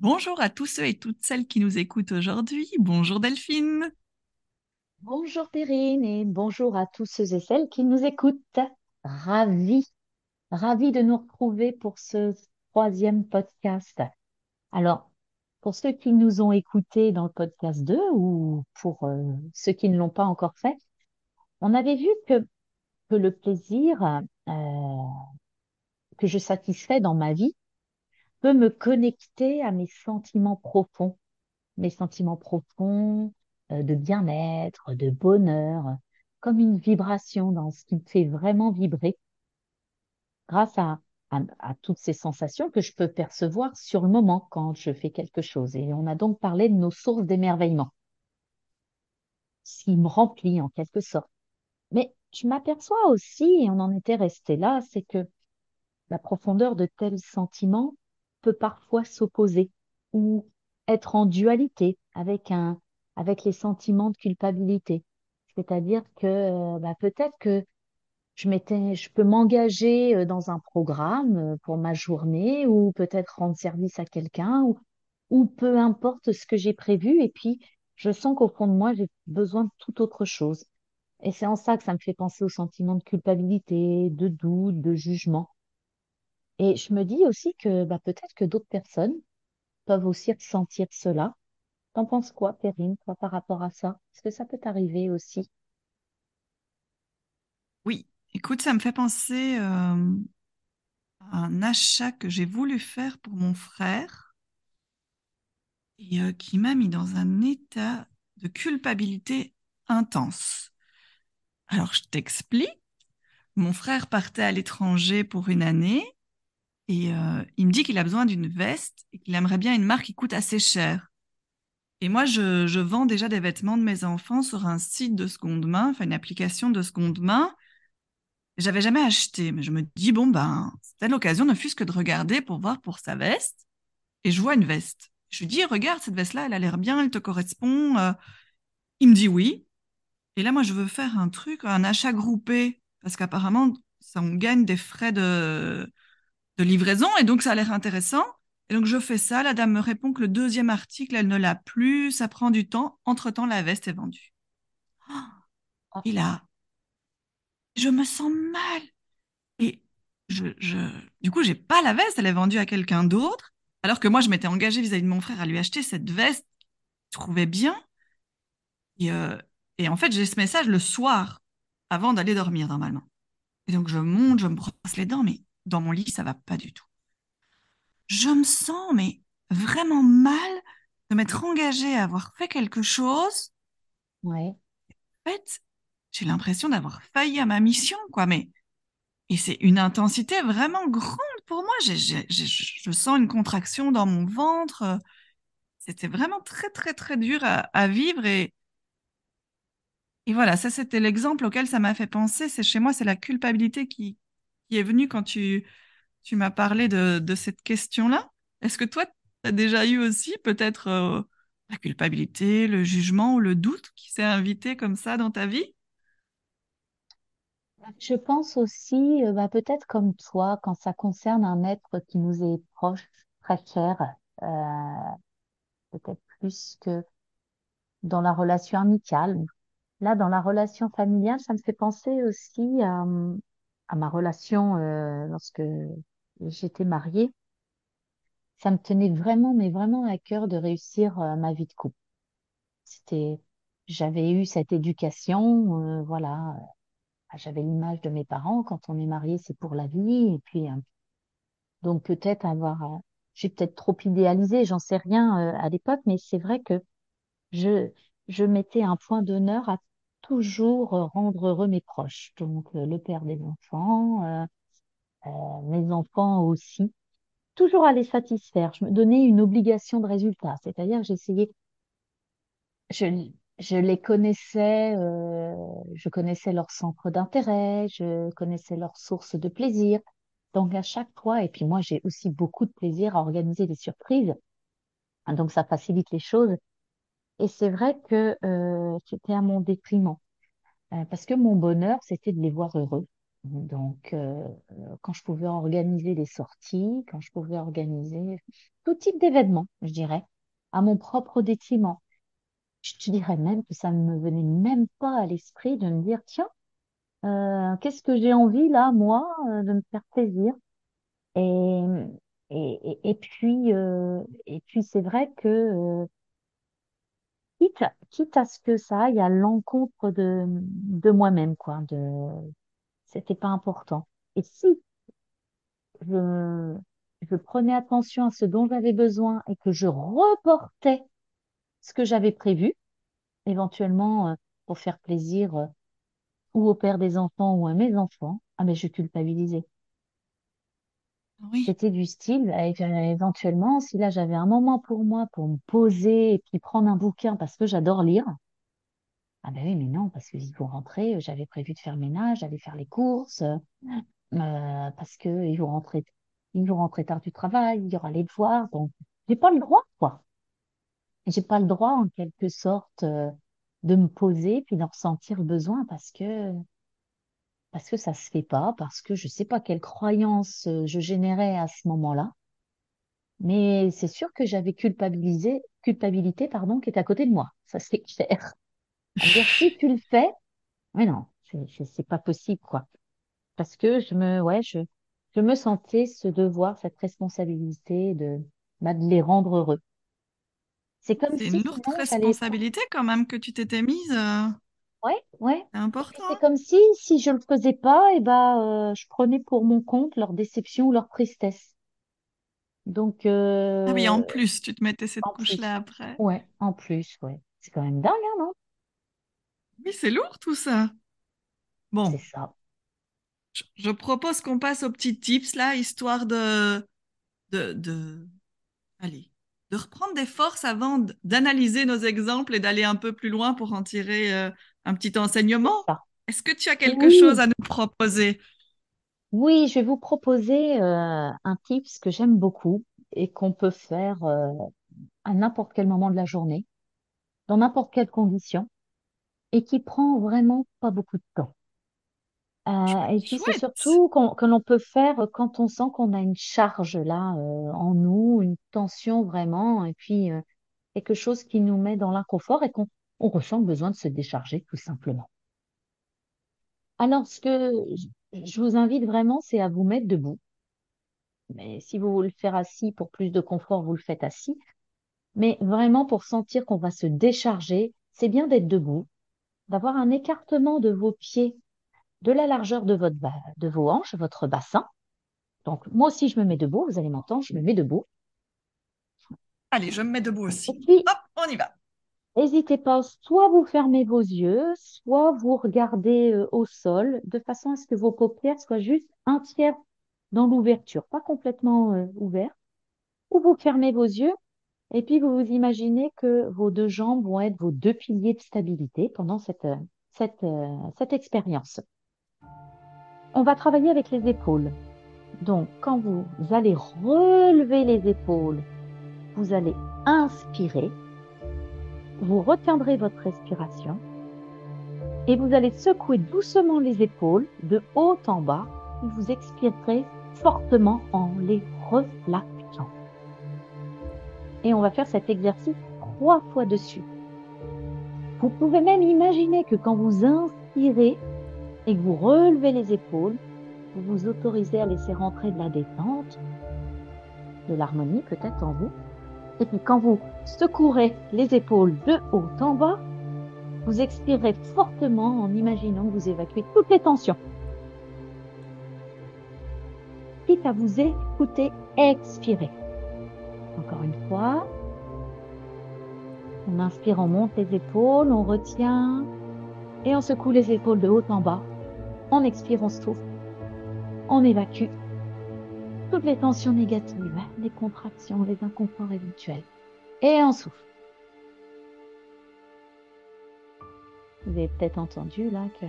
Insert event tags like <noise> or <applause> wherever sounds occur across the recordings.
Bonjour à tous ceux et toutes celles qui nous écoutent aujourd'hui. Bonjour Delphine. Bonjour Perrine et bonjour à tous ceux et celles qui nous écoutent. Ravi, ravi de nous retrouver pour ce troisième podcast. Alors, pour ceux qui nous ont écoutés dans le podcast 2 ou pour euh, ceux qui ne l'ont pas encore fait, on avait vu que, le plaisir euh, que je satisfais dans ma vie peut me connecter à mes sentiments profonds, mes sentiments profonds euh, de bien-être, de bonheur, comme une vibration dans ce qui me fait vraiment vibrer grâce à, à, à, toutes ces sensations que je peux percevoir sur le moment quand je fais quelque chose. Et on a donc parlé de nos sources d'émerveillement, ce qui me remplit en quelque sorte. Mais je m'aperçois aussi, et on en était resté là, c'est que la profondeur de tels sentiments peut parfois s'opposer ou être en dualité avec un avec les sentiments de culpabilité. C'est-à-dire que bah, peut-être que je m'étais, je peux m'engager dans un programme pour ma journée ou peut-être rendre service à quelqu'un ou, ou peu importe ce que j'ai prévu et puis je sens qu'au fond de moi j'ai besoin de tout autre chose. Et c'est en ça que ça me fait penser au sentiment de culpabilité, de doute, de jugement. Et je me dis aussi que bah, peut-être que d'autres personnes peuvent aussi ressentir cela. T'en penses quoi, Perrine, par rapport à ça? Est-ce que ça peut t'arriver aussi? Oui, écoute, ça me fait penser euh, à un achat que j'ai voulu faire pour mon frère et euh, qui m'a mis dans un état de culpabilité intense. Alors, je t'explique. Mon frère partait à l'étranger pour une année et euh, il me dit qu'il a besoin d'une veste et qu'il aimerait bien une marque qui coûte assez cher. Et moi, je, vends déjà des vêtements de mes enfants sur un site de seconde main, enfin une application de seconde main. J'avais jamais acheté, mais je me dis, bon, ben, c'était l'occasion, ne fût-ce que de regarder pour voir pour sa veste. Et je vois une veste. Je lui dis, regarde, cette veste-là, elle a l'air bien, elle te correspond. Euh, il me dit oui. Et là, moi, je veux faire un truc, un achat groupé, parce qu'apparemment, ça, on gagne des frais de, de livraison, et donc ça a l'air intéressant. Et donc je fais ça, la dame me répond que le deuxième article, elle ne l'a plus, ça prend du temps. Entre-temps, la veste est vendue. Oh, et là, je me sens mal. Et je, je... du coup, j'ai pas la veste, elle est vendue à quelqu'un d'autre. Alors que moi, je m'étais engagée vis-à-vis de mon frère à lui acheter cette veste, je trouvais bien. Et, euh, et en fait, j'ai ce message le soir, avant d'aller dormir normalement. Et donc je monte, je me brosse les dents, mais dans mon lit, ça va pas du tout je me sens mais vraiment mal de m'être engagée à avoir fait quelque chose. Ouais. En fait, j'ai l'impression d'avoir failli à ma mission, quoi. Mais et c'est une intensité vraiment grande pour moi. Je sens une contraction dans mon ventre. C'était vraiment très très très dur à, à vivre et et voilà, ça c'était l'exemple auquel ça m'a fait penser. C'est chez moi, c'est la culpabilité qui qui est venue quand tu tu m'as parlé de, de cette question-là. Est-ce que toi, tu as déjà eu aussi peut-être euh, la culpabilité, le jugement ou le doute qui s'est invité comme ça dans ta vie? Je pense aussi, euh, bah, peut-être comme toi, quand ça concerne un être qui nous est proche, très cher, euh, peut-être plus que dans la relation amicale. Là, dans la relation familiale, ça me fait penser aussi à, à ma relation euh, lorsque j'étais mariée, ça me tenait vraiment, mais vraiment à cœur de réussir euh, ma vie de couple. C'était, j'avais eu cette éducation, euh, voilà, j'avais l'image de mes parents. Quand on est marié, c'est pour la vie. Et puis, donc peut-être avoir, j'ai peut-être trop idéalisé, j'en sais rien à l'époque, mais c'est vrai que je, je mettais un point d'honneur à toujours rendre heureux mes proches. Donc le père des enfants, mes enfants aussi toujours à les satisfaire. Je me donnais une obligation de résultat, c'est-à-dire j'essayais, je, les connaissais, euh, je connaissais leur centre d'intérêt, je connaissais leurs sources de plaisir. Donc à chaque fois, et puis moi j'ai aussi beaucoup de plaisir à organiser des surprises, donc ça facilite les choses. Et c'est vrai que euh, c'était à mon détriment, euh, parce que mon bonheur c'était de les voir heureux. Donc, euh, quand je pouvais organiser des sorties, quand je pouvais organiser tout type d'événements, je dirais, à mon propre détriment. Je dirais même que ça ne me venait même pas à l'esprit de me dire, tiens, qu'est-ce que j'ai envie là, moi, de me faire plaisir? Et, et, et, puis, et puis c'est vrai que quitte, quitte à ce que ça aille à l'encontre de, de moi-même, quoi, de, c'était pas important. Et si je, je prenais attention à ce dont j'avais besoin et que je reportais ce que j'avais prévu, éventuellement euh, pour faire plaisir euh, ou au père des enfants ou à mes enfants, ah mais je culpabilisais. C'était du style, euh, éventuellement, si là j'avais un moment pour moi pour me poser et puis prendre un bouquin parce que j'adore lire, ah ben oui, mais non, parce qu'ils vont rentrer, euh, j'avais prévu de faire ménage, d'aller faire les courses, euh, parce que ils vont rentrer, ils vont rentrer tard du travail, il y aura les devoirs, donc j'ai pas le droit, quoi. J'ai pas le droit, en quelque sorte, de me poser puis d'en ressentir besoin parce que parce que ça se fait pas, parce que je sais pas quelle croyance euh, je générais à ce moment-là. Mais c'est sûr que j'avais culpabilisé, culpabilité, pardon, qui est à côté de moi. Ça, c'est <laughs> clair. Dire, si tu le fais, mais non, c'est pas possible, quoi. Parce que je me, ouais, je, je me sentais ce devoir, cette responsabilité de, bah, de les rendre heureux. C'est comme c'est une lourde responsabilité quand même que tu t'étais mise. Euh, Ouais, ouais. c'est important. c'est comme si, si je le faisais pas, et ben, euh, je prenais pour mon compte leur déception ou leur tristesse. Donc, Ah oui, euh, en plus, tu te mettais cette couche-là après. Ouais, en plus, ouais. C'est quand même dingue, hein, non? Oui, c'est lourd tout ça. C'est Bon, ça. je, je propose qu'on passe aux petits tips là, histoire de, de, de, allez, de reprendre des forces avant d'analyser nos exemples et d'aller un peu plus loin pour en tirer euh, un petit enseignement. Est-ce que tu as quelque chose à nous proposer? oui, je vais vous proposer euh, un tips que j'aime beaucoup et qu'on peut faire euh, à n'importe quel moment de la journée, dans n'importe quelle condition, et qui prend vraiment pas beaucoup de temps. Euh, et puis c'est surtout que l'on peut faire quand on sent qu'on a une charge là euh, en nous, une tension vraiment, et puis quelque chose qui nous met dans l'inconfort et qu'on on ressent le besoin de se décharger tout simplement. Alors ce que je vous invite vraiment, c'est à vous mettre debout. Mais si vous voulez le faire assis pour plus de confort, vous le faites assis. Mais vraiment pour sentir qu'on va se décharger, c'est bien d'être debout, d'avoir un écartement de vos pieds de la largeur de votre ba- de vos hanches, votre bassin Donc, moi aussi, je me mets debout. Vous allez m'entendre, je me mets debout. Allez, je me mets debout aussi. puis, Hop, on y va. N'hésitez pas, soit vous fermez vos yeux, soit vous regardez euh, au sol, de façon à ce que vos paupières soient juste un tiers dans l'ouverture, pas complètement euh, ouvertes. Ou vous fermez vos yeux, et puis vous vous imaginez que vos deux jambes vont être vos deux piliers de stabilité pendant cette, euh, cette, euh, cette expérience. On va travailler avec les épaules. Donc, quand vous allez relever les épaules, vous allez inspirer, vous retiendrez votre respiration et vous allez secouer doucement les épaules de haut en bas et vous expirerez fortement en les relâchant. Et on va faire cet exercice trois fois dessus. Vous pouvez même imaginer que quand vous inspirez et que vous relevez les épaules, vous vous autorisez à laisser rentrer de la détente, de l'harmonie peut-être en vous. Et quand vous secourez les épaules de haut en bas, vous expirez fortement en imaginant que vous évacuez toutes les tensions. Quitte à vous écouter expirer. Encore une fois. On inspire, on monte les épaules, on retient et on secoue les épaules de haut en bas. On expire, on souffle. On évacue toutes les tensions négatives, les contractions, les inconforts éventuels. Et on souffle. Vous avez peut-être entendu là que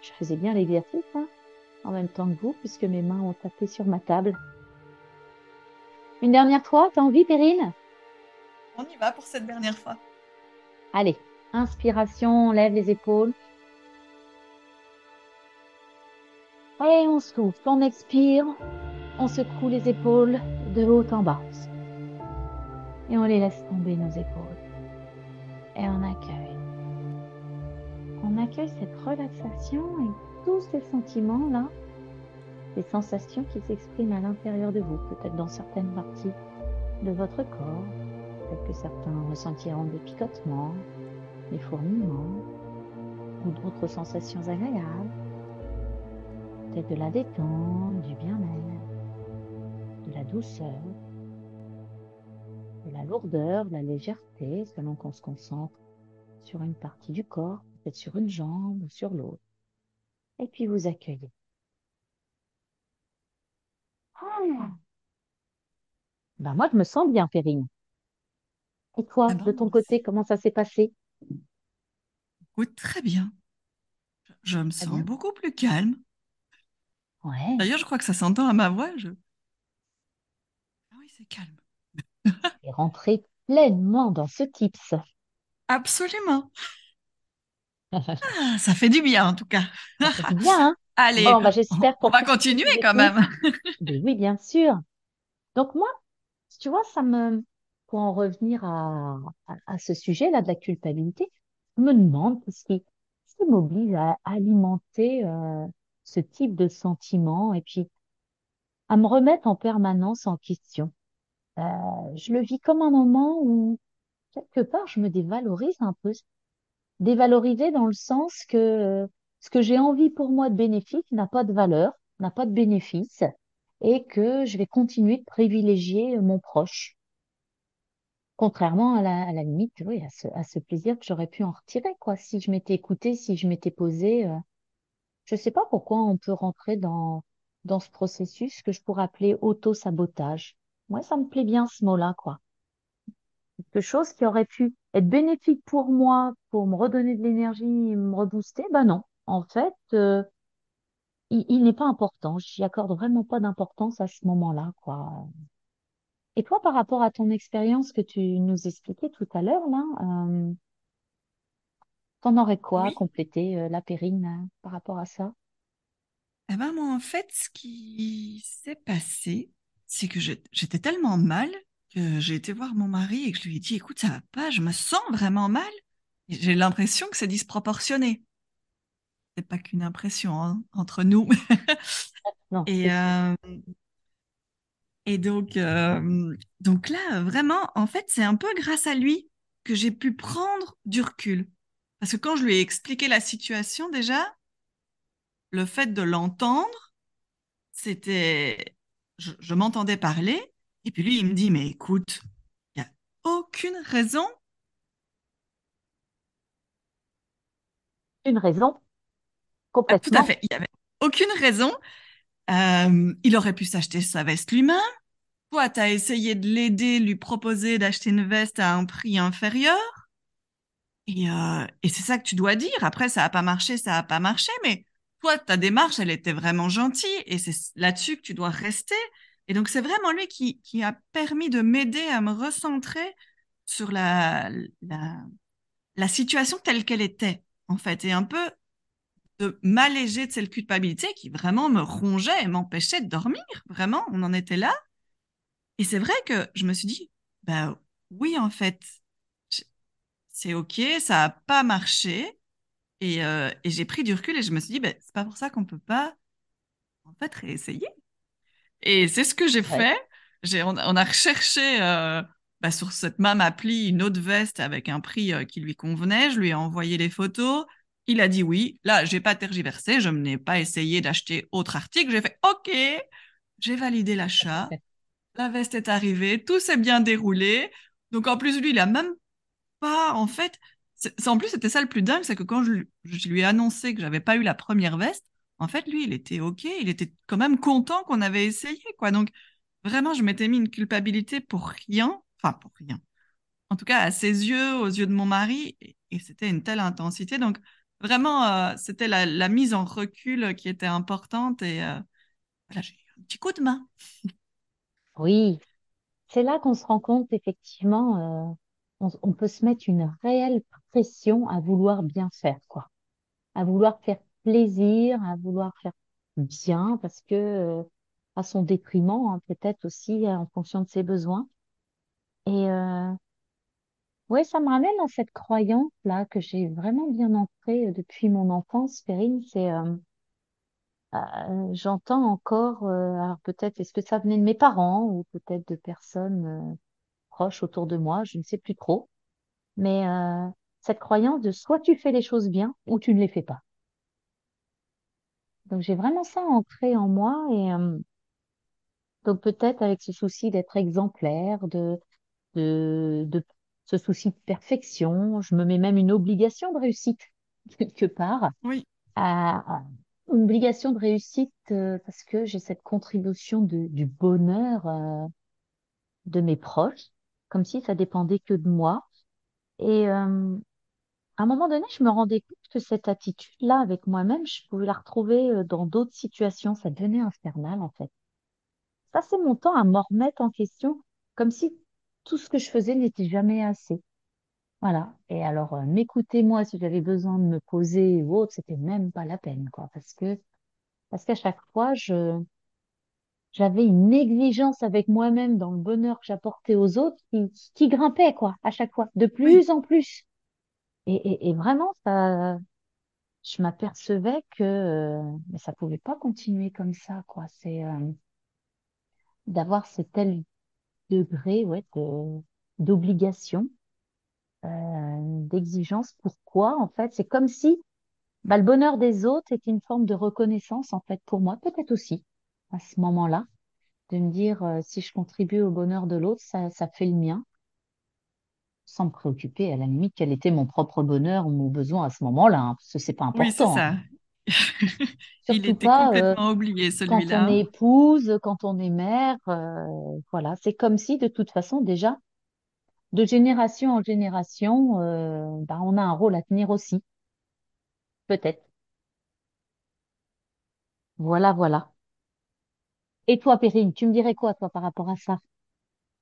je faisais bien l'exercice hein, en même temps que vous, puisque mes mains ont tapé sur ma table. Une dernière fois, t'as envie, Perrine? On y va pour cette dernière fois. Allez, inspiration, on lève les épaules. Et on souffle, on expire, on secoue les épaules de haut en bas. Et on les laisse tomber nos épaules. Et on accueille. On accueille cette relaxation et tous ces sentiments-là, ces sensations qui s'expriment à l'intérieur de vous, peut-être dans certaines parties de votre corps. Peut-être que certains ressentiront des picotements, des fourmillements ou d'autres sensations agréables. Peut-être de la détente, du bien-être, de la douceur, de la lourdeur, de la légèreté, selon qu'on se concentre sur une partie du corps, peut-être sur une jambe ou sur l'autre. Et puis vous accueillez. Ah. Ben moi, je me sens bien, Perrine. Et toi, Ah de ton côté, comment ça s'est passé? Écoute, très bien. Je me Très sens bien. beaucoup plus calme. Ouais. D'ailleurs, je crois que ça s'entend à ma voix. Je... Ah oui, c'est calme. Et rentrer pleinement dans ce tips. Absolument. Ah, ça fait du bien, en tout cas. Ça fait du bien, hein? <laughs> Allez, Bon, bah, on, j'espère on va continuer quand même. <laughs> Mais oui, bien sûr. Donc moi, tu vois, ça me, pour en revenir à, à, à ce sujet-là de la culpabilité, je me demande ce qui, ce qui m'oblige à alimenter euh, ce type de sentiment et puis à me remettre en permanence en question. Euh, je le vis comme un moment où, quelque part, je me dévalorise un peu. Dévaloriser dans le sens que ce que j'ai envie pour moi de bénéfique n'a pas de valeur, n'a pas de bénéfice, et que je vais continuer de privilégier mon proche. Contrairement à la, à la limite, oui, à ce, à ce plaisir que j'aurais pu en retirer, quoi, si je m'étais écoutée, si je m'étais posée. euh, je sais pas pourquoi on peut rentrer dans, dans ce processus que je pourrais appeler auto-sabotage. Moi, ça me plaît bien ce mot-là, quoi. quelque chose qui aurait pu être bénéfique pour moi, pour me redonner de l'énergie, me rebooster, ben non. En fait, euh, il, il n'est pas important. J'y accorde vraiment pas d'importance à ce moment-là, quoi. Et toi, par rapport à ton expérience que tu nous expliquais tout à l'heure, là, euh, t'en aurais quoi à Oui. compléter, euh, la Périne, euh, par rapport à ça? Eh ben, moi, en fait, ce qui s'est passé, c'est que j'étais tellement mal que j'ai été voir mon mari et que je lui ai dit, écoute, ça va pas, je me sens vraiment mal. Et J'ai l'impression que c'est disproportionné. C'est pas qu'une impression hein, entre nous. <laughs> Non, c'est Et, sûr. euh, et donc, euh, donc là, vraiment, en fait, c'est un peu grâce à lui que j'ai pu prendre du recul. Parce que quand je lui ai expliqué la situation, déjà, le fait de l'entendre, c'était, je, je m'entendais parler, et puis lui, il me dit, mais écoute, il n'y a aucune raison. Une raison, Ah, tout à complètement. fait, il n'y avait aucune raison. Euh, il aurait pu s'acheter sa veste lui-même. Toi, tu as essayé de l'aider, lui proposer d'acheter une veste à un prix inférieur. Et, euh, et c'est ça que tu dois dire. Après, ça n'a pas marché, ça n'a pas marché, mais toi, ta démarche, elle était vraiment gentille et c'est là-dessus que tu dois rester. Et donc, c'est vraiment lui qui, a permis de m'aider à me recentrer sur la, la, la situation telle qu'elle était, en fait, et un peu de m'alléger de cette culpabilité qui vraiment me rongeait et m'empêchait de dormir. Vraiment, on en était là. Et c'est vrai que je me suis dit, bah oui, en fait, c'est OK, ça n'a pas marché. Et, euh, et j'ai pris du recul et je me suis dit, ben, c'est pas pour ça qu'on peut pas, en fait, réessayer. Et c'est ce que j'ai Ouais. fait. J'ai, on, on a recherché euh, bah, sur cette même appli une autre veste avec un prix euh, qui lui convenait. Je lui ai envoyé les photos. Il a dit oui. Là, j'ai pas tergiversé. Je n'ai pas essayé d'acheter autre article. J'ai fait OK. J'ai validé l'achat. <laughs> La veste est arrivée. Tout s'est bien déroulé. Donc en plus, lui, il a même en fait, en plus, c'était ça le plus dingue, c'est que quand je, lui- ai annoncé que j'avais pas eu la première veste, en fait, lui, il était OK, il était quand même content qu'on avait essayé, quoi. Donc, vraiment, je m'étais mis une culpabilité pour rien, enfin, pour rien. En tout cas, à ses yeux, aux yeux de mon mari, et, et c'était une telle intensité. Donc, vraiment, euh, c'était la, la mise en recul qui était importante et euh, voilà, j'ai eu un petit coup de main. Oui, c'est là qu'on se rend compte, effectivement, euh, on, peut se mettre une réelle pression à vouloir bien faire, quoi. À vouloir faire plaisir, à vouloir faire bien parce que euh, à son détriment, hein, peut-être aussi en fonction de ses besoins. Et euh, ouais, ça me ramène à cette croyance-là que j'ai vraiment bien ancrée euh, depuis mon enfance, Perrine. C'est euh, euh, j'entends encore, euh, alors peut-être est-ce que ça venait de mes parents ou peut-être de personnes euh, proches autour de moi, je ne sais plus trop. Mais euh, cette croyance de soit tu fais les choses bien ou tu ne les fais pas. Donc j'ai vraiment ça ancré en moi et euh, donc peut-être avec ce souci d'être exemplaire, de, de, de ce souci de perfection, je me mets même une obligation de réussite <laughs> quelque part, Oui, à, une obligation de réussite euh, parce que j'ai cette contribution de, du bonheur euh, de mes proches, comme si ça dépendait que de moi. Et euh, à un moment donné, je me rendais compte que cette attitude-là avec moi-même, je pouvais la retrouver euh, dans d'autres situations. Ça devenait infernal, en fait. Ça, c'est mon temps à me remettre en question, comme si tout ce que je faisais n'était jamais assez. Voilà. Et alors, euh, m'écouter, moi, si j'avais besoin de me poser ou autre, c'était même pas la peine, quoi. Parce que, parce qu'à chaque fois, je, j'avais une exigence avec moi-même dans le bonheur que j'apportais aux autres qui, qui grimpait, quoi, à chaque fois, de oui, plus en plus. Et, et, et vraiment, ça, je m'apercevais que euh, mais ça pouvait pas continuer comme ça, quoi. C'est euh, d'avoir ce tel degré, ouais, de, d'obligation, euh, d'exigence. Pourquoi, en fait? C'est comme si bah, le bonheur des autres était une forme de reconnaissance, en fait, pour moi, peut-être aussi, à ce moment-là, de me dire, euh, si je contribue au bonheur de l'autre, ça, ça fait le mien, sans me préoccuper, à la limite, quel était mon propre bonheur ou mon besoin à ce moment-là, hein, parce que c'est pas oui, c'est important. ça. hein. <laughs> Il était pas, euh, complètement oublié, quand on celui-là. est épouse, quand on est mère, euh, voilà, c'est comme si de toute façon déjà, de génération en génération, euh, bah, on a un rôle à tenir aussi, peut-être. Voilà, voilà. Et toi, Perrine, tu me dirais quoi, toi, par rapport à ça?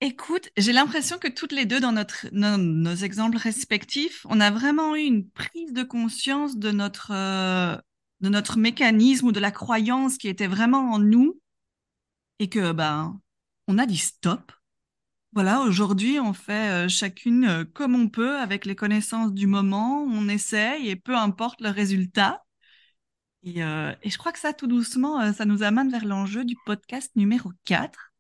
Écoute, j'ai l'impression que toutes les deux, dans notre, nos, exemples respectifs, on a vraiment eu une prise de conscience de notre, euh, de notre mécanisme ou de la croyance qui était vraiment en nous et que, ben, on a dit stop. Voilà, aujourd'hui, on fait euh, chacune euh, comme on peut avec les connaissances du moment, on essaye et peu importe le résultat. Et, euh, et je crois que ça, tout doucement, euh, ça nous amène vers l'enjeu du podcast numéro 4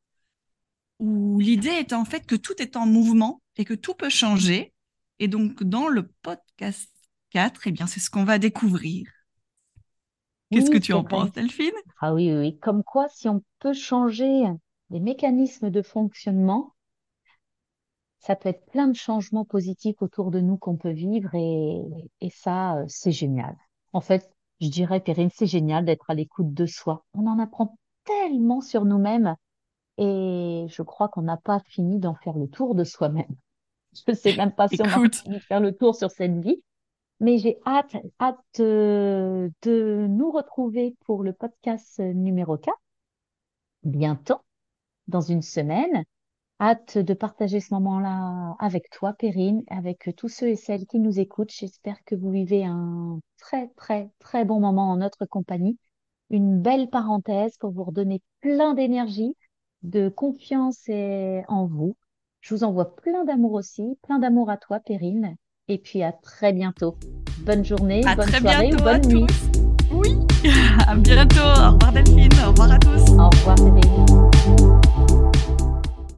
où l'idée est en fait que tout est en mouvement et que tout peut changer. Et donc, dans le podcast 4, eh bien, c'est ce qu'on va découvrir. Qu'est-ce que tu en vrai. penses, Delphine? Ah oui, oui, oui. Comme quoi, si on peut changer les mécanismes de fonctionnement, ça peut être plein de changements positifs autour de nous qu'on peut vivre et, et ça, euh, c'est génial. En fait, je dirais, Perrine, c'est génial d'être à l'écoute de soi. On en apprend tellement sur nous-mêmes et je crois qu'on n'a pas fini d'en faire le tour de soi-même. <laughs> Je ne sais même pas si on a fini de faire le tour sur cette vie, mais j'ai hâte, hâte euh, de nous retrouver pour le podcast numéro 4 bientôt, dans une semaine. Hâte de partager ce moment-là avec toi, Perrine, avec euh, tous ceux et celles qui nous écoutent. J'espère que vous vivez un très, très, très bon moment en notre compagnie. Une belle parenthèse pour vous redonner plein d'énergie, de confiance et en vous. Je vous envoie plein d'amour aussi, plein d'amour à toi, Perrine. Et puis à très bientôt. Bonne journée, à bonne soirée ou bonne nuit. Tous. Oui, <laughs> à bientôt. Au revoir Delphine, au revoir à tous. Au revoir Perrine.